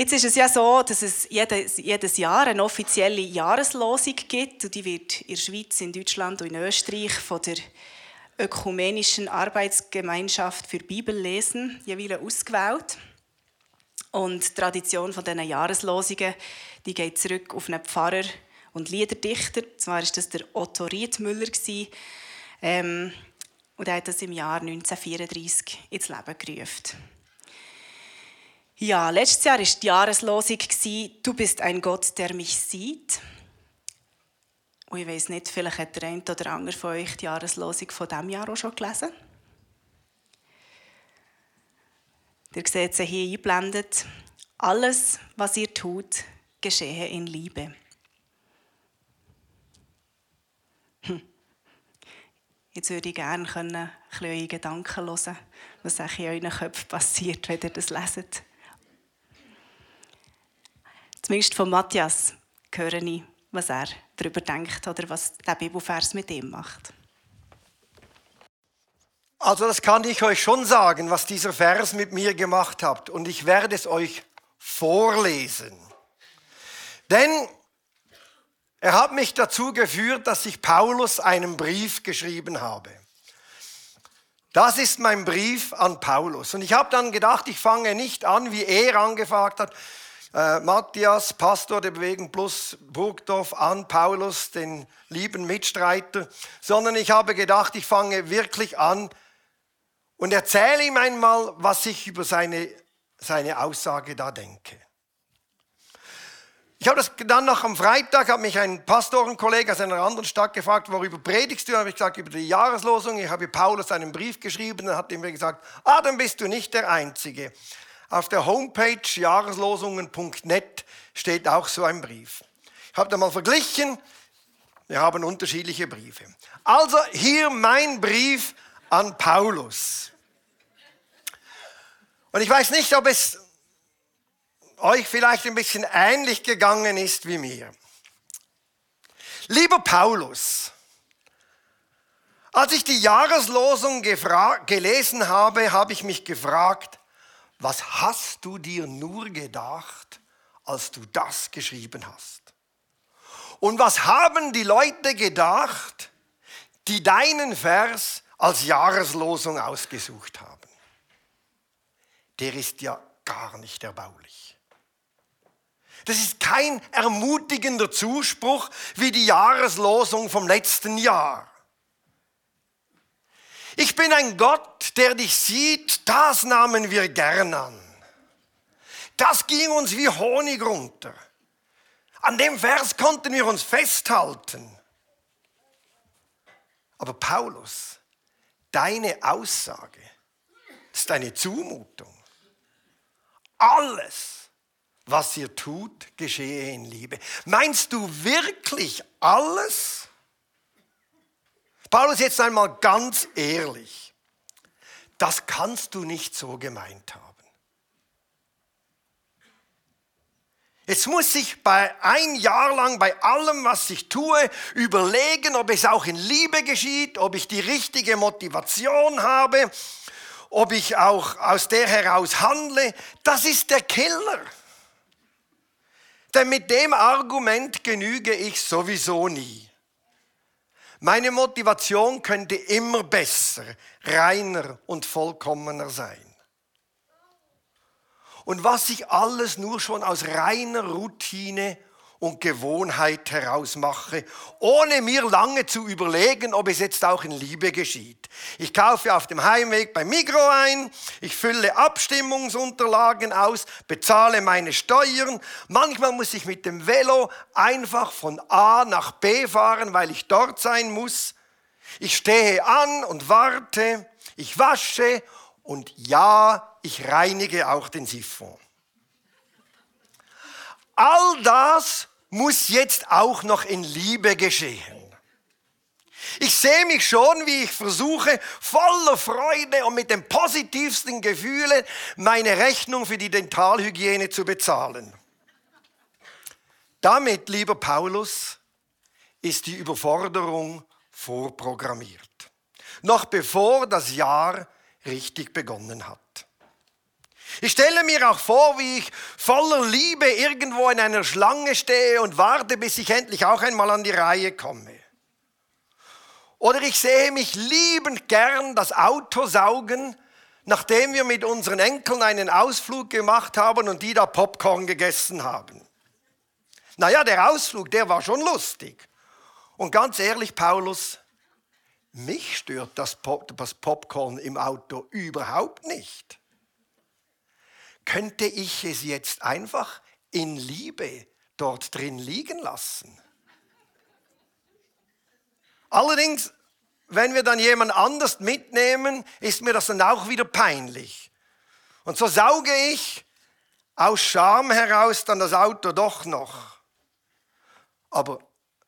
Jetzt ist es ja so, dass es jedes, jedes Jahr eine offizielle Jahreslosung gibt. Und die wird in der Schweiz, in Deutschland und in Österreich von der Ökumenischen Arbeitsgemeinschaft für Bibellesen jeweils ausgewählt. Und die Tradition von diesen Jahreslosungen die geht zurück auf einen Pfarrer und Liederdichter. Zwar war das der Otto Riedmüller. Ähm, und er hat das im Jahr 1934 ins Leben gerufen. Ja, letztes Jahr war die Jahreslosung «Du bist ein Gott, der mich sieht». Und ich weiß nicht, vielleicht hat der eine oder andere von euch die Jahreslosung von diesem Jahr auch schon gelesen. Ihr seht sie hier eingeblendet. Alles, was ihr tut, geschehe in Liebe. Hm. Jetzt würde ich gerne können, ein eure Gedanken hören, was in euren Köpfen passiert, wenn ihr das leset. Zumindest von Matthias höre ich, was er darüber denkt oder was der Bibelvers mit ihm macht. Also das kann ich euch schon sagen, was dieser Vers mit mir gemacht hat. Und ich werde es euch vorlesen. Denn er hat mich dazu geführt, dass ich Paulus einen Brief geschrieben habe. Das ist mein Brief an Paulus. Und ich habe dann gedacht, ich fange nicht an, wie er angefragt hat. Äh, Matthias, Pastor der Bewegung Plus Burgdorf, an Paulus, den lieben Mitstreiter, sondern ich habe gedacht, ich fange wirklich an und erzähle ihm einmal, was ich über seine, seine Aussage da denke. Ich habe das dann noch am Freitag, hat mich ein Pastorenkollege aus einer anderen Stadt gefragt, worüber predigst du? Da habe ich gesagt, über die Jahreslosung. Ich habe Paulus einen Brief geschrieben, dann hat mir gesagt, ah, dann bist du nicht der Einzige. Auf der Homepage jahreslosungen.net steht auch so ein Brief. Ich habe da mal verglichen, wir haben unterschiedliche Briefe. Also hier mein Brief an Paulus. Und ich weiß nicht, ob es euch vielleicht ein bisschen ähnlich gegangen ist wie mir. Lieber Paulus, als ich die Jahreslosung gelesen habe, habe ich mich gefragt, was hast du dir nur gedacht, als du das geschrieben hast? Und was haben die Leute gedacht, die deinen Vers als Jahreslosung ausgesucht haben? Der ist ja gar nicht erbaulich. Das ist kein ermutigender Zuspruch wie die Jahreslosung vom letzten Jahr. Ich bin ein Gott, der dich sieht, das nahmen wir gern an. Das ging uns wie Honig runter. An dem Vers konnten wir uns festhalten. Aber Paulus, deine Aussage ist eine Zumutung. Alles, was ihr tut, geschehe in Liebe. Meinst du wirklich alles? Paulus, jetzt einmal ganz ehrlich. Das kannst du nicht so gemeint haben. Jetzt muss ich bei ein Jahr lang bei allem, was ich tue, überlegen, ob es auch in Liebe geschieht, ob ich die richtige Motivation habe, ob ich auch aus der heraus handle. Das ist der Killer. Denn mit dem Argument genüge ich sowieso nie. Meine Motivation könnte immer besser, reiner und vollkommener sein. Und was ich alles nur schon aus reiner Routine und Gewohnheit herausmache, ohne mir lange zu überlegen, ob es jetzt auch in Liebe geschieht. Ich kaufe auf dem Heimweg beim Migro ein, ich fülle Abstimmungsunterlagen aus, bezahle meine Steuern. Manchmal muss ich mit dem Velo einfach von A nach B fahren, weil ich dort sein muss. Ich stehe an und warte, ich wasche und ja, ich reinige auch den Siphon. All das muss jetzt auch noch in Liebe geschehen. Ich sehe mich schon, wie ich versuche, voller Freude und mit den positivsten Gefühlen meine Rechnung für die Dentalhygiene zu bezahlen. Damit, lieber Paulus, ist die Überforderung vorprogrammiert. Noch bevor das Jahr richtig begonnen hat. Ich stelle mir auch vor, wie ich voller Liebe irgendwo in einer Schlange stehe und warte, bis ich endlich auch einmal an die Reihe komme. Oder ich sehe mich liebend gern das Auto saugen, nachdem wir mit unseren Enkeln einen Ausflug gemacht haben und die da Popcorn gegessen haben. Naja, der Ausflug, der war schon lustig. Und ganz ehrlich, Paulus, mich stört das, Pop das Popcorn im Auto überhaupt nicht. Könnte ich es jetzt einfach in Liebe dort drin liegen lassen? Allerdings, wenn wir dann jemand anders mitnehmen, ist mir das dann auch wieder peinlich. Und so sauge ich aus Scham heraus dann das Auto doch noch. Aber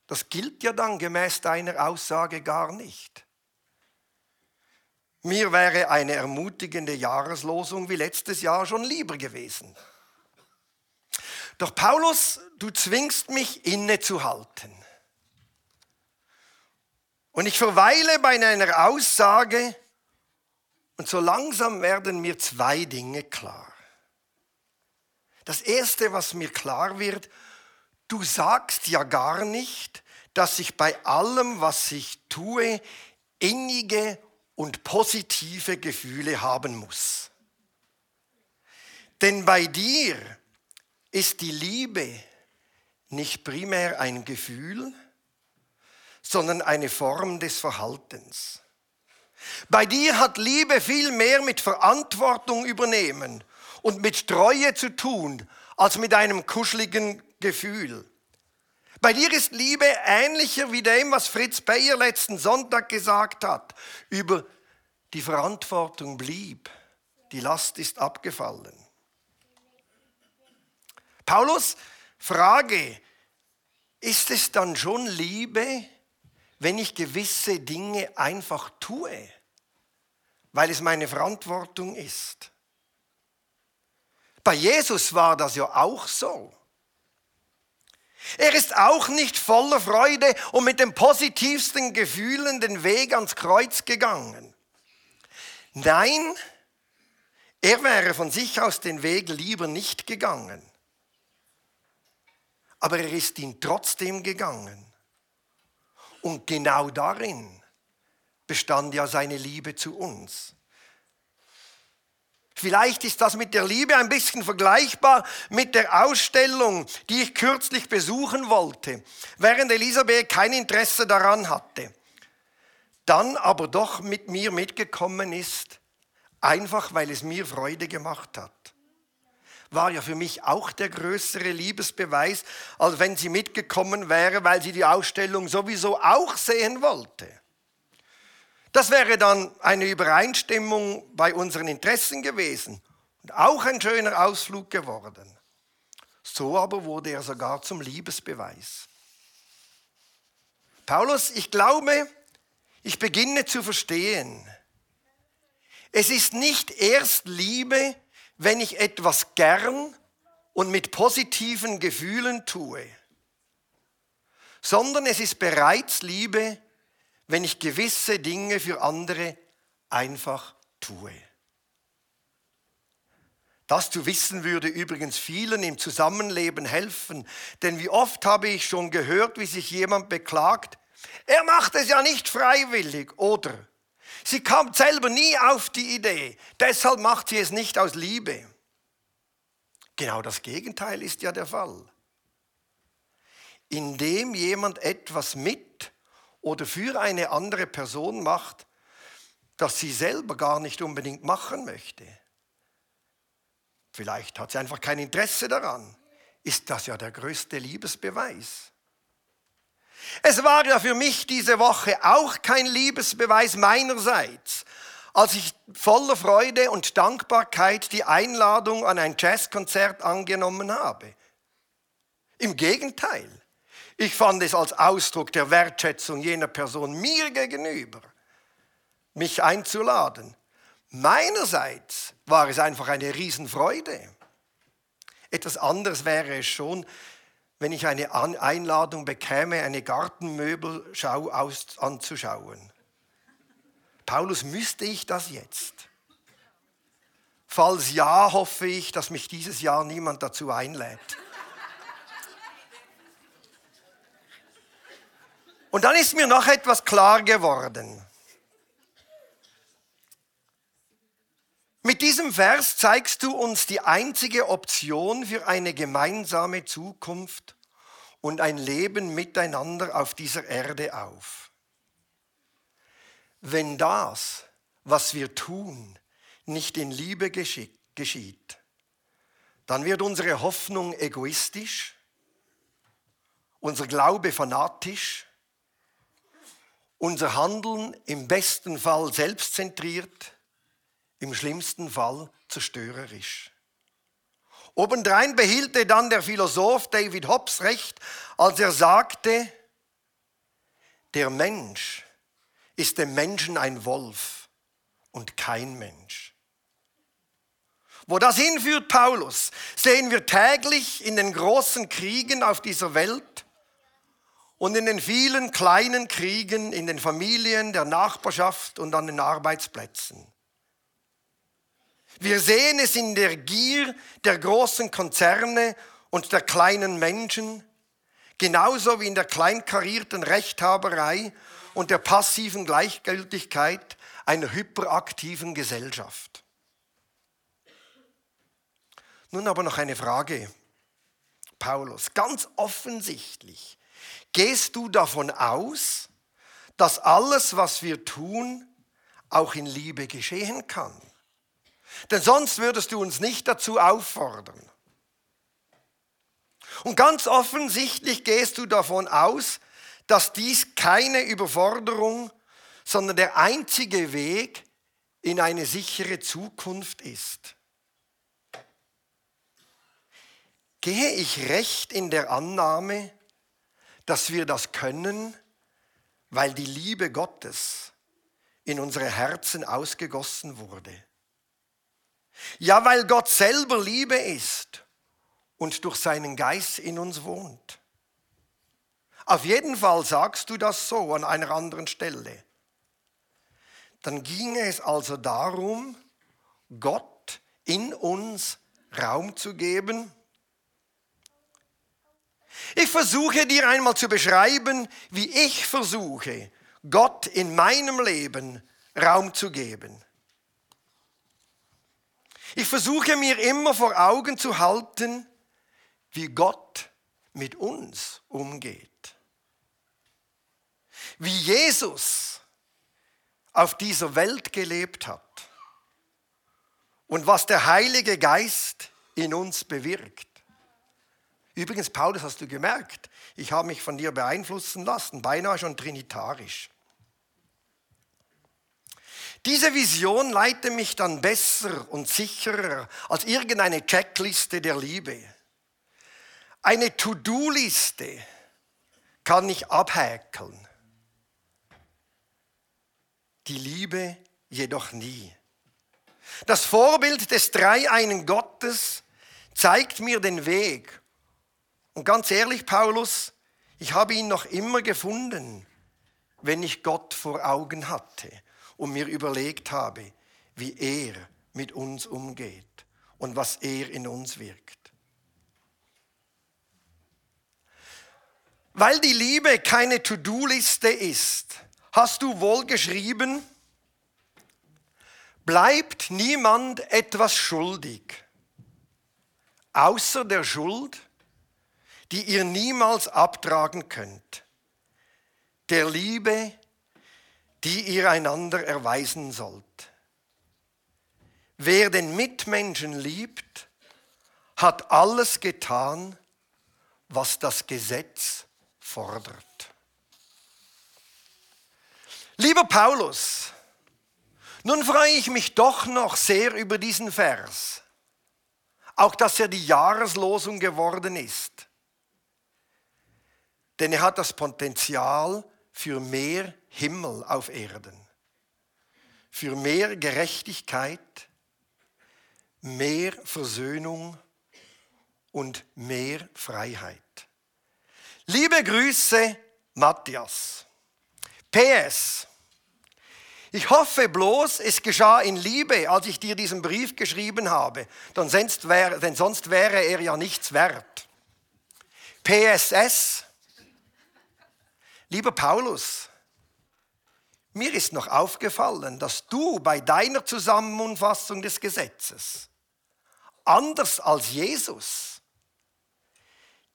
das gilt ja dann gemäß deiner Aussage gar nicht. Mir wäre eine ermutigende Jahreslosung wie letztes Jahr schon lieber gewesen. Doch Paulus, du zwingst mich innezuhalten. Und ich verweile bei einer Aussage und so langsam werden mir zwei Dinge klar. Das Erste, was mir klar wird, du sagst ja gar nicht, dass ich bei allem, was ich tue, innige und positive Gefühle haben muss. Denn bei dir ist die Liebe nicht primär ein Gefühl, sondern eine Form des Verhaltens. Bei dir hat Liebe viel mehr mit Verantwortung übernehmen und mit Treue zu tun, als mit einem kuscheligen Gefühl. Bei dir ist Liebe ähnlicher wie dem, was Fritz Beyer letzten Sonntag gesagt hat, über die Verantwortung blieb, die Last ist abgefallen. Paulus Frage, ist es dann schon Liebe, wenn ich gewisse Dinge einfach tue, weil es meine Verantwortung ist. Bei Jesus war das ja auch so. Er ist auch nicht voller Freude und mit den positivsten Gefühlen den Weg ans Kreuz gegangen. Nein, er wäre von sich aus den Weg lieber nicht gegangen. Aber er ist ihn trotzdem gegangen. Und genau darin bestand ja seine Liebe zu uns. Vielleicht ist das mit der Liebe ein bisschen vergleichbar mit der Ausstellung, die ich kürzlich besuchen wollte, während Elisabeth kein Interesse daran hatte. Dann aber doch mit mir mitgekommen ist, einfach weil es mir Freude gemacht hat war ja für mich auch der größere Liebesbeweis, als wenn sie mitgekommen wäre, weil sie die Ausstellung sowieso auch sehen wollte. Das wäre dann eine Übereinstimmung bei unseren Interessen gewesen und auch ein schöner Ausflug geworden. So aber wurde er sogar zum Liebesbeweis. Paulus, ich glaube, ich beginne zu verstehen. Es ist nicht erst Liebe, wenn ich etwas gern und mit positiven Gefühlen tue, sondern es ist bereits Liebe, wenn ich gewisse Dinge für andere einfach tue. Das zu wissen würde übrigens vielen im Zusammenleben helfen, denn wie oft habe ich schon gehört, wie sich jemand beklagt, er macht es ja nicht freiwillig oder Sie kommt selber nie auf die Idee. Deshalb macht sie es nicht aus Liebe. Genau das Gegenteil ist ja der Fall. Indem jemand etwas mit oder für eine andere Person macht, das sie selber gar nicht unbedingt machen möchte. Vielleicht hat sie einfach kein Interesse daran. Ist das ja der größte Liebesbeweis. Es war ja für mich diese Woche auch kein Liebesbeweis meinerseits, als ich voller Freude und Dankbarkeit die Einladung an ein Jazzkonzert angenommen habe. Im Gegenteil, ich fand es als Ausdruck der Wertschätzung jener Person mir gegenüber, mich einzuladen. Meinerseits war es einfach eine Riesenfreude. Etwas anderes wäre es schon, wenn ich eine Einladung bekäme, eine Gartenmöbelschau anzuschauen. Paulus, müsste ich das jetzt? Falls ja, hoffe ich, dass mich dieses Jahr niemand dazu einlädt. Und dann ist mir noch etwas klar geworden. Mit diesem Vers zeigst du uns die einzige Option für eine gemeinsame Zukunft und ein Leben miteinander auf dieser Erde auf. Wenn das, was wir tun, nicht in Liebe geschieht, dann wird unsere Hoffnung egoistisch, unser Glaube fanatisch, unser Handeln im besten Fall selbstzentriert, im schlimmsten Fall zerstörerisch. Obendrein behielte dann der Philosoph David Hobbes recht, als er sagte, der Mensch ist dem Menschen ein Wolf und kein Mensch. Wo das hinführt, Paulus, sehen wir täglich in den großen Kriegen auf dieser Welt und in den vielen kleinen Kriegen in den Familien, der Nachbarschaft und an den Arbeitsplätzen. Wir sehen es in der Gier der großen Konzerne und der kleinen Menschen, genauso wie in der kleinkarierten Rechthaberei und der passiven Gleichgültigkeit einer hyperaktiven Gesellschaft. Nun aber noch eine Frage, Paulus. Ganz offensichtlich gehst du davon aus, dass alles, was wir tun, auch in Liebe geschehen kann. Denn sonst würdest du uns nicht dazu auffordern. Und ganz offensichtlich gehst du davon aus, dass dies keine Überforderung, sondern der einzige Weg in eine sichere Zukunft ist. Gehe ich recht in der Annahme, dass wir das können, weil die Liebe Gottes in unsere Herzen ausgegossen wurde? Ja, weil Gott selber Liebe ist und durch seinen Geist in uns wohnt. Auf jeden Fall sagst du das so an einer anderen Stelle. Dann ging es also darum, Gott in uns Raum zu geben. Ich versuche dir einmal zu beschreiben, wie ich versuche, Gott in meinem Leben Raum zu geben. Ich versuche mir immer vor Augen zu halten, wie Gott mit uns umgeht. Wie Jesus auf dieser Welt gelebt hat und was der Heilige Geist in uns bewirkt. Übrigens, Paulus, hast du gemerkt, ich habe mich von dir beeinflussen lassen, beinahe schon trinitarisch. Diese Vision leite mich dann besser und sicherer als irgendeine Checkliste der Liebe. Eine To-Do-Liste kann ich abhäkeln. Die Liebe jedoch nie. Das Vorbild des dreieinen Gottes zeigt mir den Weg. Und ganz ehrlich, Paulus, ich habe ihn noch immer gefunden, wenn ich Gott vor Augen hatte und mir überlegt habe, wie er mit uns umgeht und was er in uns wirkt. Weil die Liebe keine To-Do-Liste ist, hast du wohl geschrieben, bleibt niemand etwas schuldig, außer der Schuld, die ihr niemals abtragen könnt, der Liebe, die ihr einander erweisen sollt. Wer den Mitmenschen liebt, hat alles getan, was das Gesetz fordert. Lieber Paulus, nun freue ich mich doch noch sehr über diesen Vers, auch dass er die Jahreslosung geworden ist. Denn er hat das Potenzial für mehr Himmel auf Erden, für mehr Gerechtigkeit, mehr Versöhnung und mehr Freiheit. Liebe Grüße, Matthias. PS. Ich hoffe bloß, es geschah in Liebe, als ich dir diesen Brief geschrieben habe, denn sonst wäre, denn sonst wäre er ja nichts wert. PSS. Lieber Paulus, mir ist noch aufgefallen, dass du bei deiner Zusammenfassung des Gesetzes, anders als Jesus,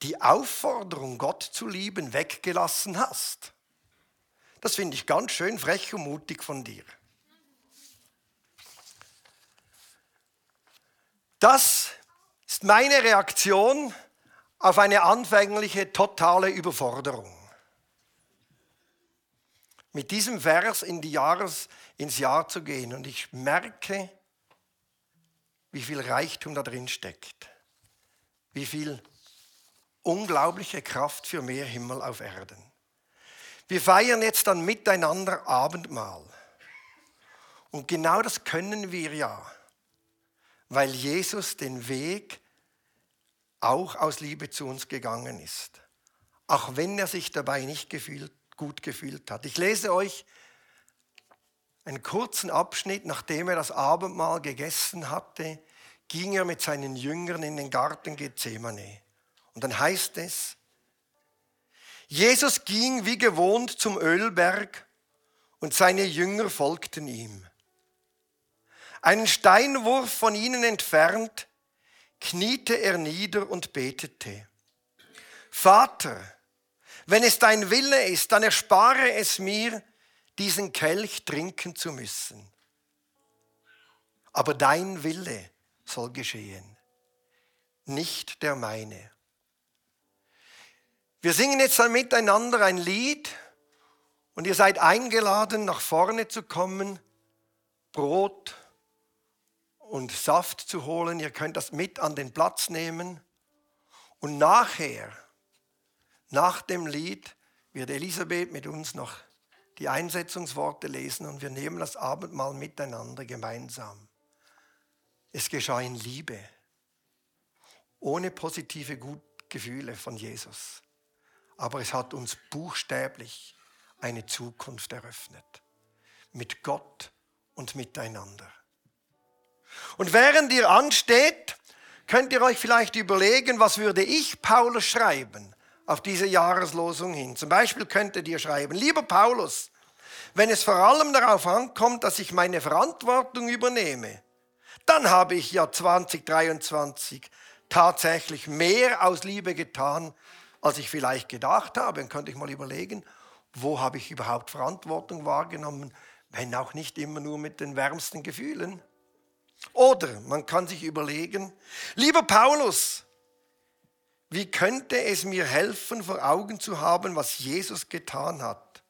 die Aufforderung, Gott zu lieben, weggelassen hast. Das finde ich ganz schön frech und mutig von dir. Das ist meine Reaktion auf eine anfängliche totale Überforderung. Mit diesem Vers in die Jahres, ins Jahr zu gehen und ich merke, wie viel Reichtum da drin steckt, wie viel unglaubliche Kraft für mehr Himmel auf Erden. Wir feiern jetzt dann miteinander Abendmahl. Und genau das können wir ja, weil Jesus den Weg auch aus Liebe zu uns gegangen ist, auch wenn er sich dabei nicht gefühlt, gut gefühlt hat. Ich lese euch einen kurzen Abschnitt, nachdem er das Abendmahl gegessen hatte, ging er mit seinen Jüngern in den Garten Gethsemane. Und dann heißt es, Jesus ging wie gewohnt zum Ölberg und seine Jünger folgten ihm. Einen Steinwurf von ihnen entfernt, kniete er nieder und betete. Vater, wenn es dein Wille ist, dann erspare es mir, diesen Kelch trinken zu müssen. Aber dein Wille soll geschehen, nicht der meine. Wir singen jetzt dann miteinander ein Lied und ihr seid eingeladen, nach vorne zu kommen, Brot und Saft zu holen. Ihr könnt das mit an den Platz nehmen. Und nachher, nach dem Lied, wird Elisabeth mit uns noch die Einsetzungsworte lesen und wir nehmen das Abendmahl miteinander gemeinsam. Es geschah in Liebe, ohne positive Gefühle von Jesus aber es hat uns buchstäblich eine Zukunft eröffnet. Mit Gott und miteinander. Und während ihr ansteht, könnt ihr euch vielleicht überlegen, was würde ich Paulus schreiben auf diese Jahreslosung hin. Zum Beispiel könntet ihr schreiben, lieber Paulus, wenn es vor allem darauf ankommt, dass ich meine Verantwortung übernehme, dann habe ich ja 2023 tatsächlich mehr aus Liebe getan, als ich vielleicht gedacht habe. Dann könnte ich mal überlegen, wo habe ich überhaupt Verantwortung wahrgenommen, wenn auch nicht immer nur mit den wärmsten Gefühlen. Oder man kann sich überlegen, lieber Paulus, wie könnte es mir helfen, vor Augen zu haben, was Jesus getan hat,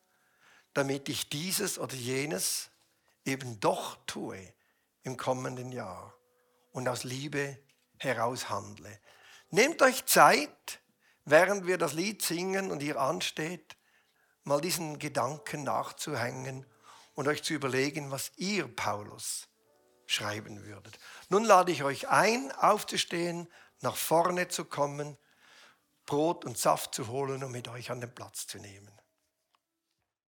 damit ich dieses oder jenes eben doch tue im kommenden Jahr und aus Liebe heraus handle. Nehmt euch Zeit, während wir das Lied singen und ihr ansteht, mal diesen Gedanken nachzuhängen und euch zu überlegen, was ihr, Paulus, schreiben würdet. Nun lade ich euch ein, aufzustehen, nach vorne zu kommen, Brot und Saft zu holen und mit euch an den Platz zu nehmen.